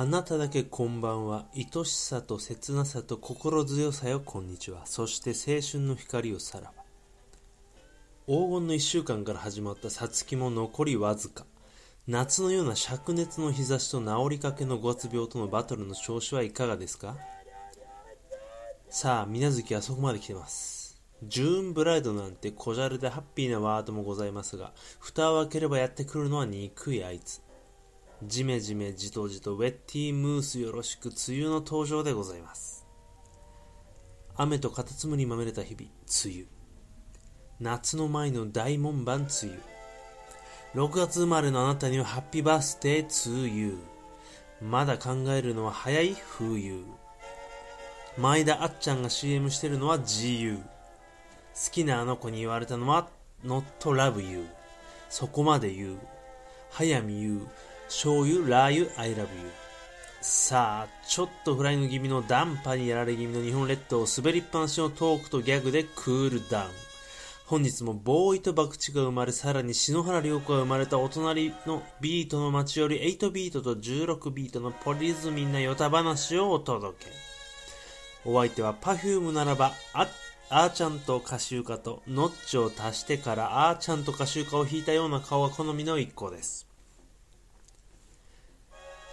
あなただけこんばんは。愛しさと切なさと心強さよ、こんにちは。そして青春の光をさらば。黄金の一週間から始まったさつきも残りわずか。夏のような灼熱の日差しと治りかけの五月病とのバトルの調子はいかがですか？さあ、水月はそこまで来てます。ジューンブライドなんて小じゃれでハッピーなワードもございますが、蓋を開ければやってくるのは憎いあいつ。じめじめじとじとウェッティームースよろしく梅雨の登場でございます。雨とカタツムリまみれた日々梅雨。夏の前の大門番梅雨。6月生まれのあなたにはハッピーバースデー梅雨。まだ考えるのは早い冬。前田あっちゃんが CM してるのは GU 好きなあの子に言われたのは Not Love You そこまで言う。早見優醤油、ラー油、I love you さあ、ちょっとフライング気味のダンパにやられ気味の日本列島を滑りっぱなしのトークとギャグでクールダウン。本日もボーイと爆竹が生まれさらに篠原涼子が生まれたお隣のビートの街より8ビートと16ビートのポリズミなヨタ話をお届け。お相手は Perfume ならばああーちゃんと歌集家とノッチを足してからあーちゃんと歌集家を弾いたような顔が好みの一個です。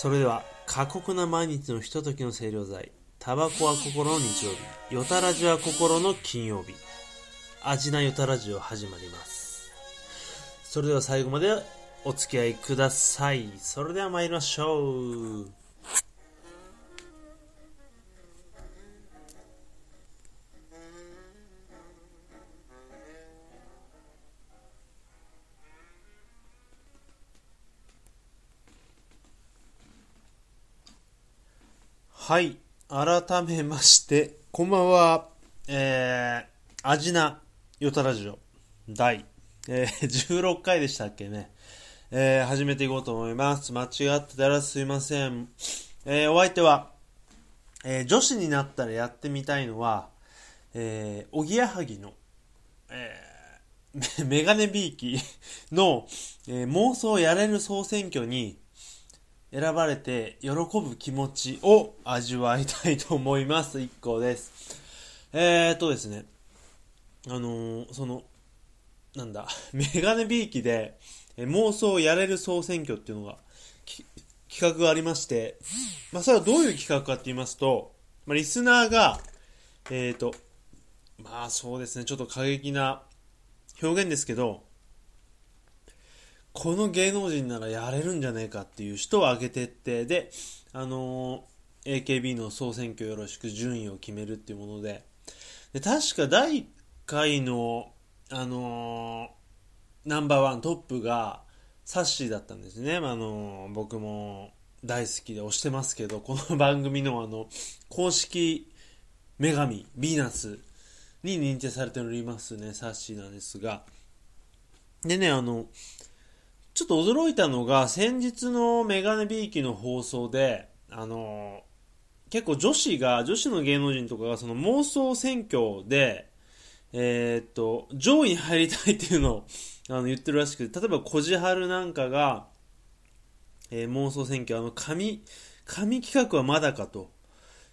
それでは過酷な毎日のひとときの清涼剤タバコは心の日曜日よたらじは心の金曜日。味なよたらじを始まります。それでは最後までお付き合いください。それでは参りましょう。はい。改めまして、こんばんは。えー、アジナヨタラジオ第、えー、16回でしたっけね。えー、始めていこうと思います。間違ってたらすいません。えー、お相手は、えー、女子になったらやってみたいのは、えー、おぎやはぎの、えー、メガネビーキの、えー、妄想やれる総選挙に、選ばれて喜ぶ気持ちを味わいたいと思います。一個です。えーっとですね。あのー、その、なんだ、メガネビーキで、え妄想やれる総選挙っていうのが、企画がありまして、まあ、それはどういう企画かって言いますと、まあ、リスナーが、えーと、まあそうですね、ちょっと過激な表現ですけど、この芸能人ならやれるんじゃねえかっていう人を挙げてって、で、あのー、AKB の総選挙よろしく順位を決めるっていうもので、で確か第1回の、あのー、ナンバーワントップがサッシーだったんですね。あのー、僕も大好きで推してますけど、この番組のあの、公式女神、ヴィーナスに認定されておりますね、サッシーなんですが、でね、あの、ちょっと驚いたのが、先日のメガネビーキの放送で、あの、結構女子が、女子の芸能人とかがその妄想選挙で、えー、っと、上位に入りたいっていうのを あの言ってるらしくて、例えばこじはるなんかが、えー、妄想選挙、あの、紙、紙企画はまだかと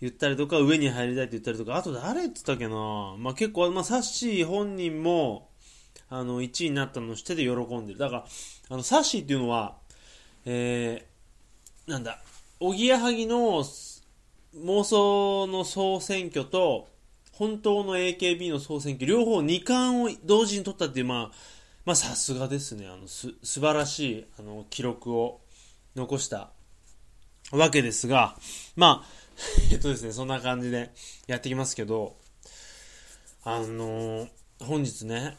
言ったりとか、上に入りたいって言ったりとか、あと誰って言ったっけなまあ結構、まあサッシー本人も、あの、1位になったのを知ってて喜んでる。だから、あの、サッシーっていうのは、えー、なんだ、おぎやはぎの妄想の総選挙と、本当の AKB の総選挙、両方2冠を同時に取ったっていう、まあ、まあさすがですね。あの、す、素晴らしい、あの、記録を残したわけですが、まあ、えっとですね、そんな感じでやってきますけど、あのー、本日ね、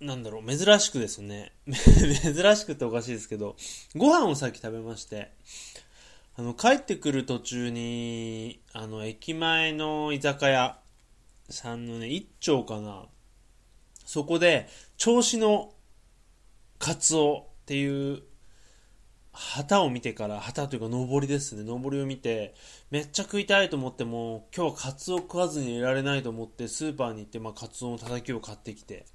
なんだろう、珍しくですね。珍しくっておかしいですけど、ご飯をさっき食べまして、あの、帰ってくる途中に、あの、駅前の居酒屋さんのね、一丁かな。そこで、銚子のカツオっていう旗を見てから、旗というか上りですね、上りを見て、めっちゃ食いたいと思っても、今日はカツオ食わずにいられないと思って、スーパーに行って、まあ、カツオのたたきを買ってきて、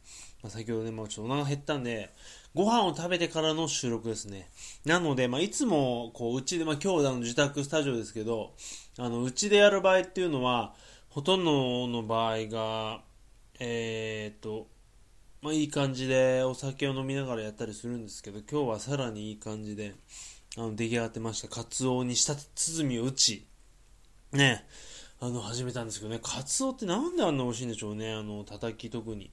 まあ、先ほどね、まあ、ちょっとお腹減ったんで、ご飯を食べてからの収録ですね。なので、まあ、いつも、こう、うちで、まあ、今日の自宅スタジオですけど、あの、うちでやる場合っていうのは、ほとんどの場合が、えー、っと、まあ、いい感じでお酒を飲みながらやったりするんですけど、今日はさらにいい感じで、あの、出来上がってました。カツオにした鼓を打ち、ね、あの、始めたんですけどね、カツオってなんであんな美味しいんでしょうね、あの、叩き特に。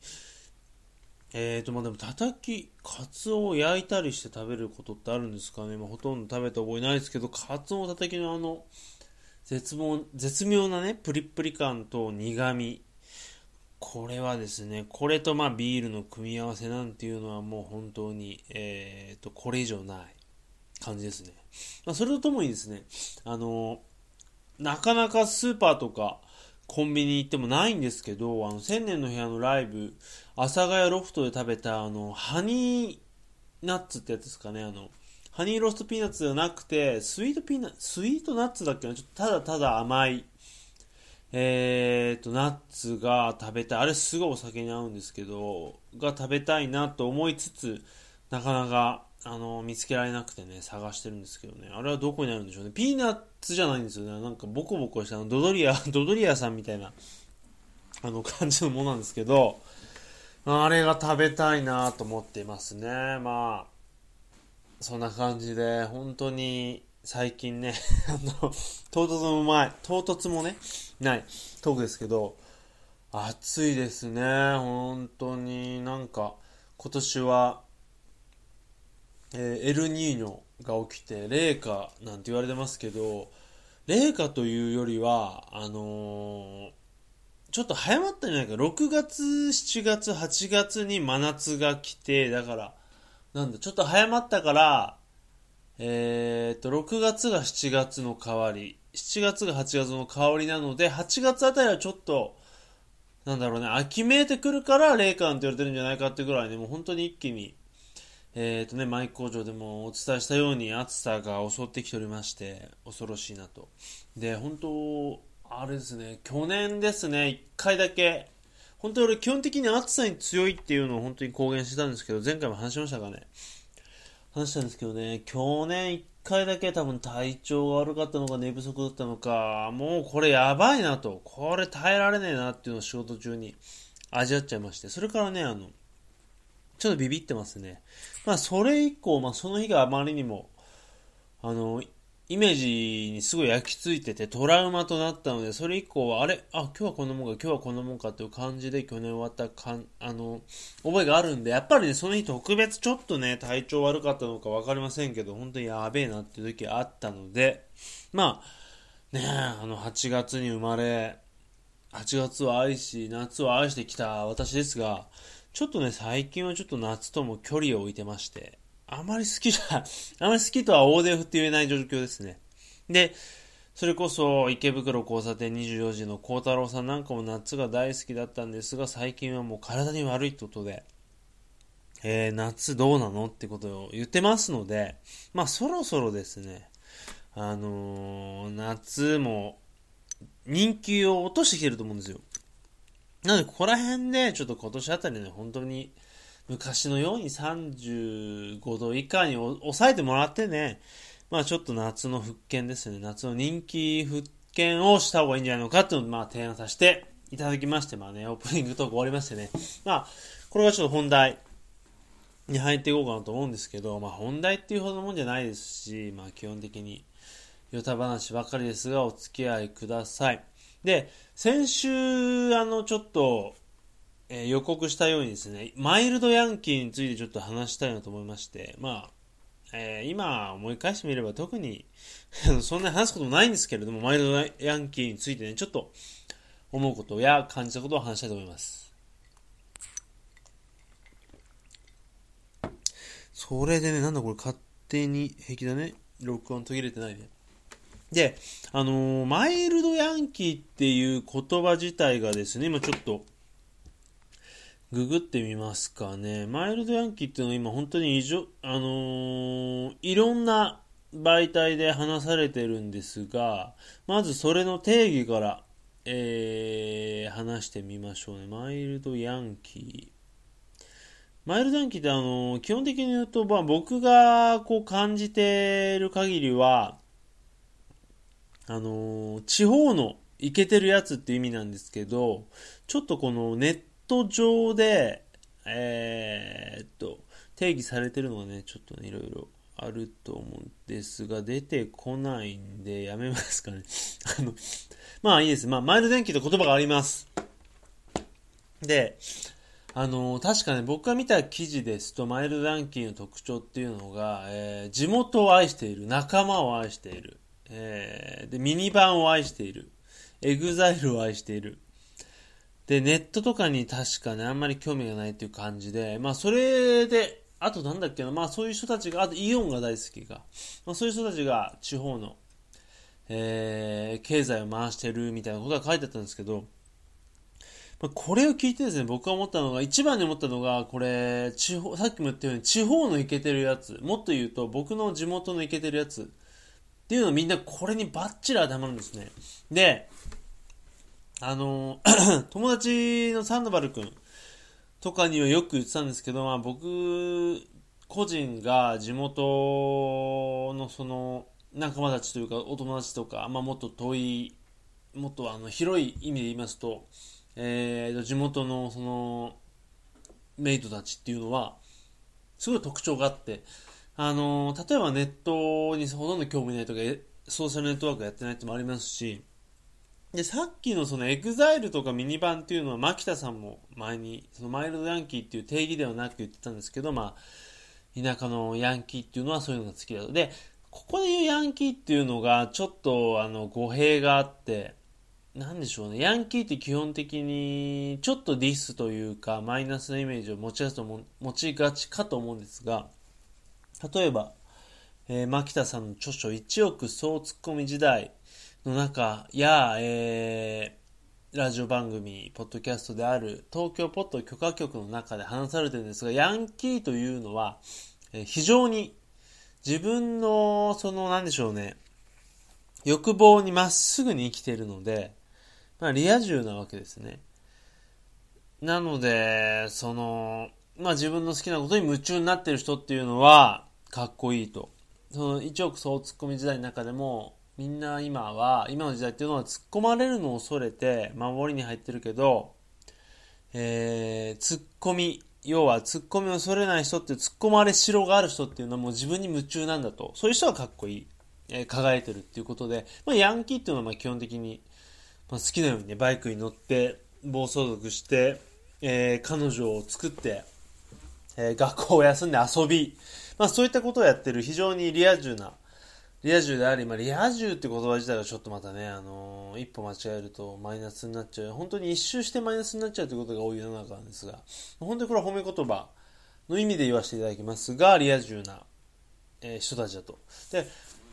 えーと、まあでも、たたき、カツオを焼いたりして食べることってあるんですかね。ま、ほとんど食べた覚えないですけど、カツオのたたきのあの、絶望、絶妙なね、プリップリ感と苦味。これはですね、これとまあビールの組み合わせなんていうのはもう本当に、えーと、これ以上ない感じですね。まあ、それとともにですね、あの、なかなかスーパーとか、コンビニ行ってもないんですけど、あの、千年の部屋のライブ、阿佐ヶ谷ロフトで食べた、あの、ハニーナッツってやつですかね、あの、ハニーローストピーナッツじゃなくて、スイートピーナッツ、スイートナッツだっけな？ちょっとただただ甘い、えーと、ナッツが食べたい。あれすごいお酒に合うんですけど、が食べたいなと思いつつ、なかなか、あの、見つけられなくてね、探してるんですけどね。あれはどこにあるんでしょうね。ピーナッツじゃないんですよね。なんかボコボコした、ドドリア、ドドリアさんみたいな、あの感じのものなんですけど、あれが食べたいなと思っていますね。まあ、そんな感じで、本当に最近ね、あの、唐突も前、唐突もね、ないトークですけど、暑いですね。本当になんか、今年は、えー、エルニーニョが起きて、冷夏なんて言われてますけど、冷夏というよりは、あのー、ちょっと早まったんじゃないか。6月、7月、8月に真夏が来て、だから、なんだ、ちょっと早まったから、えー、っと、6月が7月の代わり、7月が8月の代わりなので、8月あたりはちょっと、なんだろうね、秋めいてくるから冷感って言われてるんじゃないかってぐらいね、もう本当に一気に、えっ、ー、とね、マイク工場でもお伝えしたように暑さが襲ってきておりまして、恐ろしいなと。で、本当、あれですね、去年ですね、一回だけ、本当俺基本的に暑さに強いっていうのを本当に公言してたんですけど、前回も話しましたかね。話したんですけどね、去年一回だけ多分体調が悪かったのか寝不足だったのか、もうこれやばいなと、これ耐えられねえなっていうのを仕事中に味わっちゃいまして、それからね、あの、ちょっとビビってますね。まあ、それ以降、まあ、その日があまりにも、あの、イメージにすごい焼き付いててトラウマとなったので、それ以降は、あれ？あ、今日はこんなもんか、今日はこんなもんかっていう感じで去年終わったかん、あの、覚えがあるんで、やっぱりね、その日特別ちょっとね、体調悪かったのか分かりませんけど、本当にやべえなっていう時あったので、まあ、ねあの、8月に生まれ、8月を愛し、夏を愛してきた私ですが、ちょっとね、最近はちょっと夏とも距離を置いてまして、あまり好きじゃ、あまり好きとは大手振って言えない状況ですね。で、それこそ池袋交差点24時の孝太郎さんなんかも夏が大好きだったんですが、最近はもう体に悪いってことで、えー、夏どうなのってことを言ってますので、まあそろそろですね、あのー、夏も人気を落としてきてると思うんですよ。なので、ここら辺で、ちょっと今年あたりね、本当に、昔のように35度以下に抑えてもらってね、まあちょっと夏の復権ですね。夏の人気復権をした方がいいんじゃないのかっていうのを、まあ提案させていただきまして、まあね、オープニングトーク終わりましてね。まあ、これがちょっと本題に入っていこうかなと思うんですけど、まあ本題っていうほどのもんじゃないですし、まあ基本的に、ヨタ話ばかりですが、お付き合いください。で、先週、あの、ちょっと、えー、予告したようにですね、マイルドヤンキーについてちょっと話したいなと思いまして、まあ、えー、今思い返してみれば特に そんなに話すこともないんですけれども、マイルドヤンキーについてね、ちょっと思うことや感じたことを話したいと思います。それでね、なんだこれ勝手に平気だね。録音途切れてないね。で、あのー、マイルドヤンキーっていう言葉自体がですね、今ちょっと、ググってみますかね。マイルドヤンキーっていうのは今本当に異常、あのー、いろんな媒体で話されてるんですが、まずそれの定義から、えー、話してみましょうね。マイルドヤンキー。マイルドヤンキーってあの、基本的に言うと、まあ僕がこう感じてる限りは、あの、地方のイケてるやつって意味なんですけど、ちょっとこのネット上で、えー、っと、定義されてるのがね、ちょっとね、いろいろあると思うんですが、出てこないんで、やめますかね。あの、まあいいです。まあ、マイルドヤンキーと言葉があります。で、あの確かね、僕が見た記事ですと、マイルドヤンキーの特徴っていうのが、えー、地元を愛している、仲間を愛している、えー、で、ミニバンを愛している、 EXILE を愛している。で、ネットとかに確かね、あんまり興味がないっていう感じで、まあ、それで、あとなんだっけな、まあ、そういう人たちが、あとイオンが大好きが、まあ、そういう人たちが地方の、えー、経済を回してるみたいなことが書いてあったんですけど、まあこれを聞いてですね、僕が思ったのが、一番に思ったのが、これ、地方、さっきも言ったように、地方のイケてるやつ、もっと言うと、僕の地元のイケてるやつ、っていうのみんなこれにバッチリ当てはまるんですね。で、あの、友達のサンドバル君とかにはよく言ってたんですけど、まあ僕、個人が地元のその、仲間たちというか、お友達とか、まあもっと遠い、もっとあの、広い意味で言いますと、えー、地元のそのメイトたちっていうのはすごい特徴があってあの例えばネットにほとんど興味ないとかソーシャルネットワークやってないってもありますしでさっきのそのエグザイルとかミニバンっていうのは牧田さんも前にそのマイルドヤンキーっていう定義ではなく言ってたんですけどまあ田舎のヤンキーっていうのはそういうのが好きだと。でここで言うヤンキーっていうのがちょっとあの語弊があってなんでしょうね、ヤンキーって基本的にちょっとディスというかマイナスなイメージを持ちがちと持ちがちかと思うんですが、例えば、えー、牧田さんの著書1億総ツッコミ時代の中や、えー、ラジオ番組、ポッドキャストである東京ポッド許可局の中で話されてるんですが、ヤンキーというのは、えー、非常に自分の、その、なんでしょうね、欲望にまっすぐに生きているので、まあ、リア充なわけですね。なので、その、まあ自分の好きなことに夢中になってる人っていうのは、かっこいいと。その一億総ツッコミ時代の中でも、みんな今は、今の時代っていうのは突っ込まれるのを恐れて守りに入ってるけど、えー、突っ込み、要は突っ込みを恐れない人って突っ込まれしろがある人っていうのはもう自分に夢中なんだと。そういう人はかっこいい。えー、輝いてるっていうことで、まあヤンキーっていうのはまあ基本的にまあ、好きなようにね、バイクに乗って、暴走族して、えー、彼女を作って、えー、学校を休んで遊び、まあそういったことをやってる非常にリア充な、リア充であり、まあリア充って言葉自体がちょっとまたね、あのー、一歩間違えるとマイナスになっちゃう。本当に一周してマイナスになっちゃうということが多い世の中なんですが、本当にこれは褒め言葉の意味で言わせていただきますが、リア充な、えー、人たちだと。で、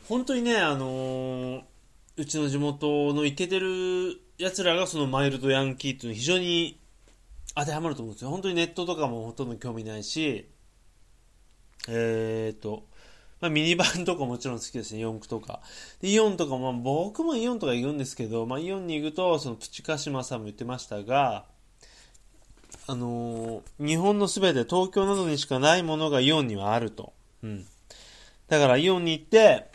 本当にね、あのーうちの地元のイケてる奴らがそのマイルドヤンキーっていうのは非常に当てはまると思うんですよ。本当にネットとかもほとんど興味ないし、えーと、まあ、ミニバンとかもちろん好きですね、四駆とか。で、イオンとかも、まあ、僕もイオンとか行くんですけど、まあ、イオンに行くと、そのプチカシマさんも言ってましたが、あのー、日本のすべて東京などにしかないものがイオンにはあると。うん。だからイオンに行って、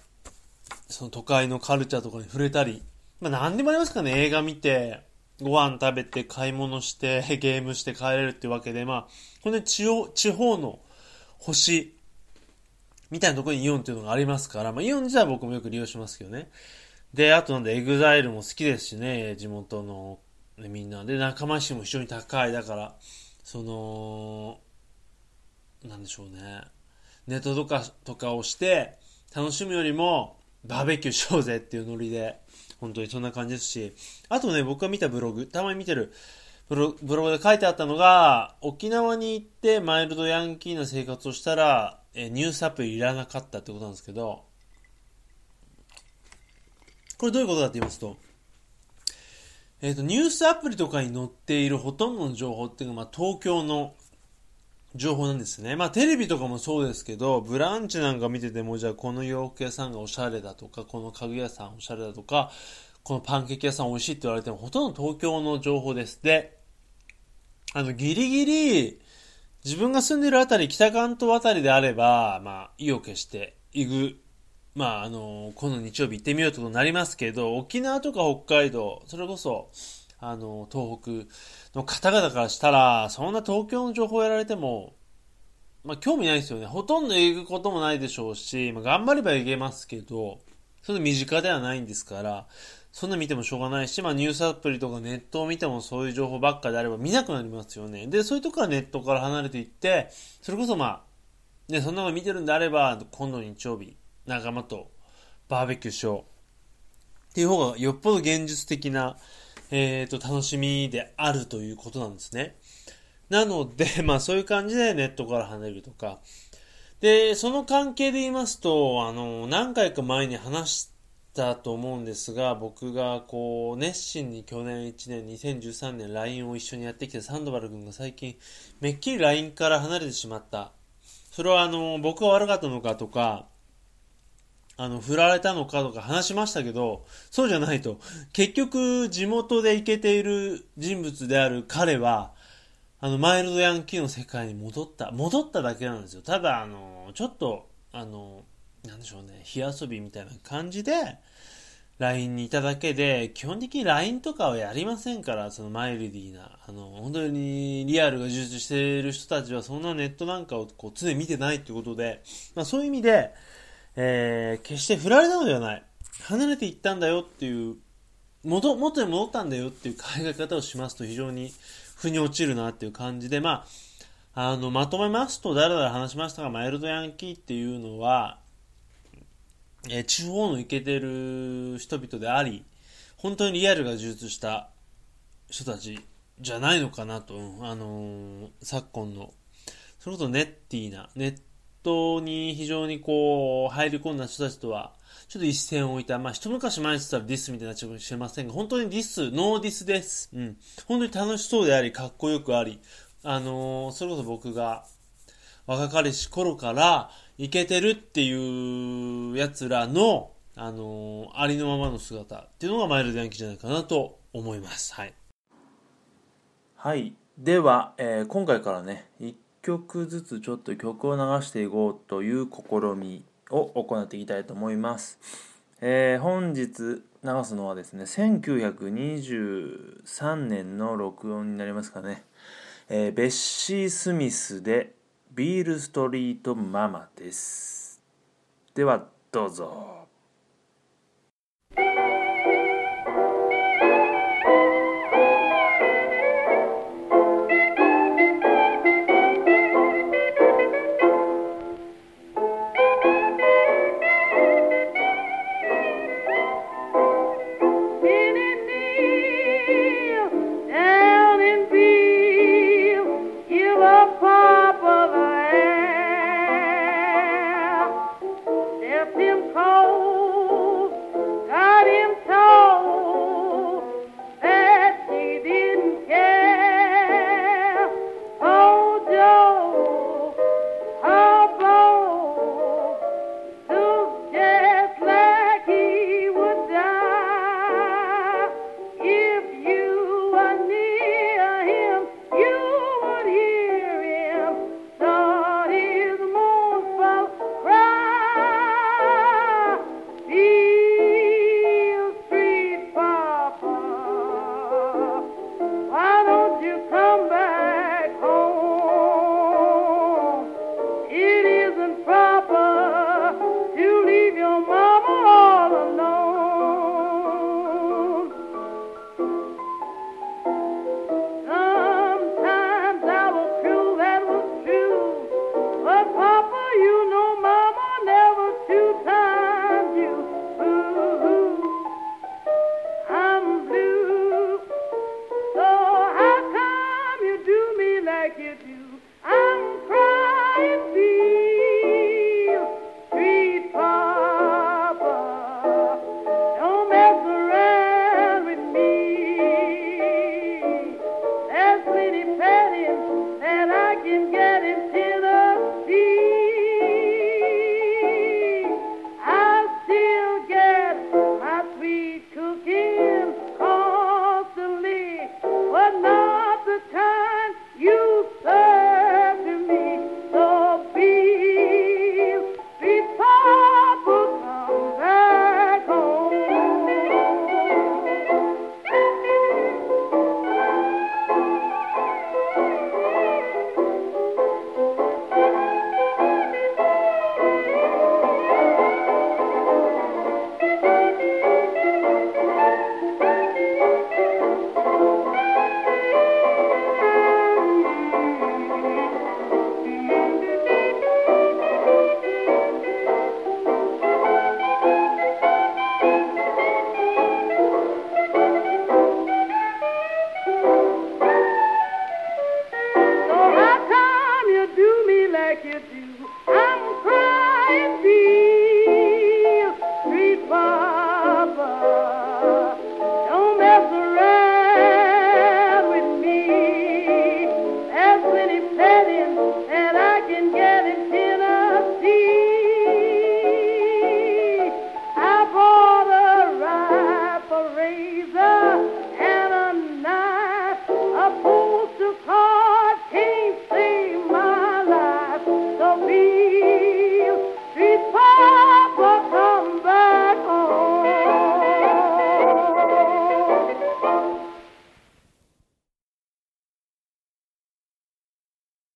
その都会のカルチャーとかに触れたり、まあ何でもありますかね、映画見て、ご飯食べて、買い物して、ゲームして帰れるってわけで、まあ、この地方地方の星、みたいなところにイオンっていうのがありますから、まあイオン自体は僕もよく利用しますけどね。で、あとなんで、エグザイルも好きですしね、地元の、ね、みんな。で、仲間意識も非常に高い。だから、その、なんでしょうね。ネットとか、とかをして、楽しむよりも、バーベキューしようぜっていうノリで、本当にそんな感じですし、あとね、僕が見たブログ、たまに見てるブログで書いてあったのが、沖縄に行ってマイルドヤンキーな生活をしたら、えニュースアプリいらなかったってことなんですけど、これどういうことかって言いますと、えっ、ー、と、ニュースアプリとかに載っているほとんどの情報っていうのは、まあ、東京の情報なんですね。まあテレビとかもそうですけど、ブランチなんか見てても、じゃあこの洋服屋さんがおしゃれだとか、この家具屋さんおしゃれだとか、このパンケーキ屋さん美味しいって言われても、ほとんど東京の情報です。で、あの、ギリギリ、自分が住んでるあたり、北関東あたりであれば、まあ、意を決して行く、まあ、あの、今度日曜日行ってみようとなりますけど、沖縄とか北海道、それこそ、あの、東北の方々からしたら、そんな東京の情報をやられても、まあ、興味ないですよね。ほとんど行くこともないでしょうし、まあ、頑張れば行けますけど、その身近ではないんですから、そんな見てもしょうがないし、まあ、ニュースアプリとかネットを見てもそういう情報ばっかであれば見なくなりますよね。で、そういうとこからネットから離れていって、それこそまあ、ね、そんなの見てるんであれば、今度日曜日、仲間とバーベキューしよう。っていう方がよっぽど現実的な、えっ、ー、と、楽しみであるということなんですね。なので、まあそういう感じでネットから離れるとか。で、その関係で言いますと、あの、何回か前に話したと思うんですが、僕がこう、熱心に去年1年、2013年 LINE を一緒にやってきたサンドバル君が最近、めっきり LINE から離れてしまった。それはあの、僕が悪かったのかとか、あの、振られたのかとか話しましたけど、そうじゃないと。結局、地元で行けている人物である彼は、あの、マイルドヤンキーの世界に戻った。戻っただけなんですよ。ただ、あの、ちょっと、あの、なんでしょうね、火遊びみたいな感じで、LINE にいただけで、基本的に LINE とかはやりませんから、そのマイルディーな、あの、本当にリアルが充実している人たちは、そんなネットなんかをこう常に見てないってことで、まあそういう意味で、えー、決して振られたのではない。離れていったんだよっていう、元、元に戻ったんだよっていう考え方をしますと非常に腑に落ちるなっていう感じで、まあ、あの、まとめますと、だらだら話しましたが、マイルドヤンキーっていうのは、えー、地方のイケてる人々であり、本当にリアルが充実した人たちじゃないのかなと、あのー、昨今の、それこそネッティーな、ネットに非常にこう、入り込んだ人たちとは、ちょっと一線を置いた、まあ、一昔前に言ったらディスみたいなっちゃうかもしれませんが、本当にディス、 no diss です。うん。本当に楽しそうであり、かっこよくあり、あのー、それこそ僕が、若かりし頃から、いけてるっていう奴らの、あのー、ありのままの姿っていうのがマイルドヤンキーじゃないかなと思います。はい。はい。では、えー、今回からね、曲ずつちょっと曲を流していこうという試みを行っていきたいと思います。えー、本日流すのはですね、1923年の録音になりますかね。えー、ベッシー・スミスでビールストリートママです。ではどうぞ。make it